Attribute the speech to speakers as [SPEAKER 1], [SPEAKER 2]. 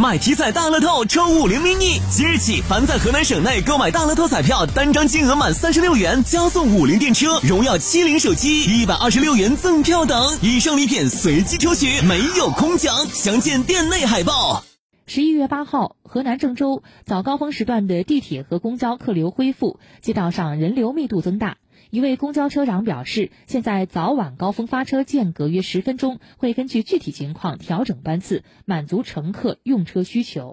[SPEAKER 1] 买体彩大乐透抽五菱 mini，即日起，凡在河南省内购买大乐透彩票，单张金额满三十六元，加送五菱电车、荣耀七零手机一百二十六元赠票等，以上礼品随机抽取，没有空奖。详见店内海报。
[SPEAKER 2] 十一月八号，河南郑州早高峰时段的地铁和公交客流恢复，街道上人流密度增大。一位公交车长表示，现在早晚高峰发车间隔约十分钟，会根据具体情况调整班次，满足乘客用车需求。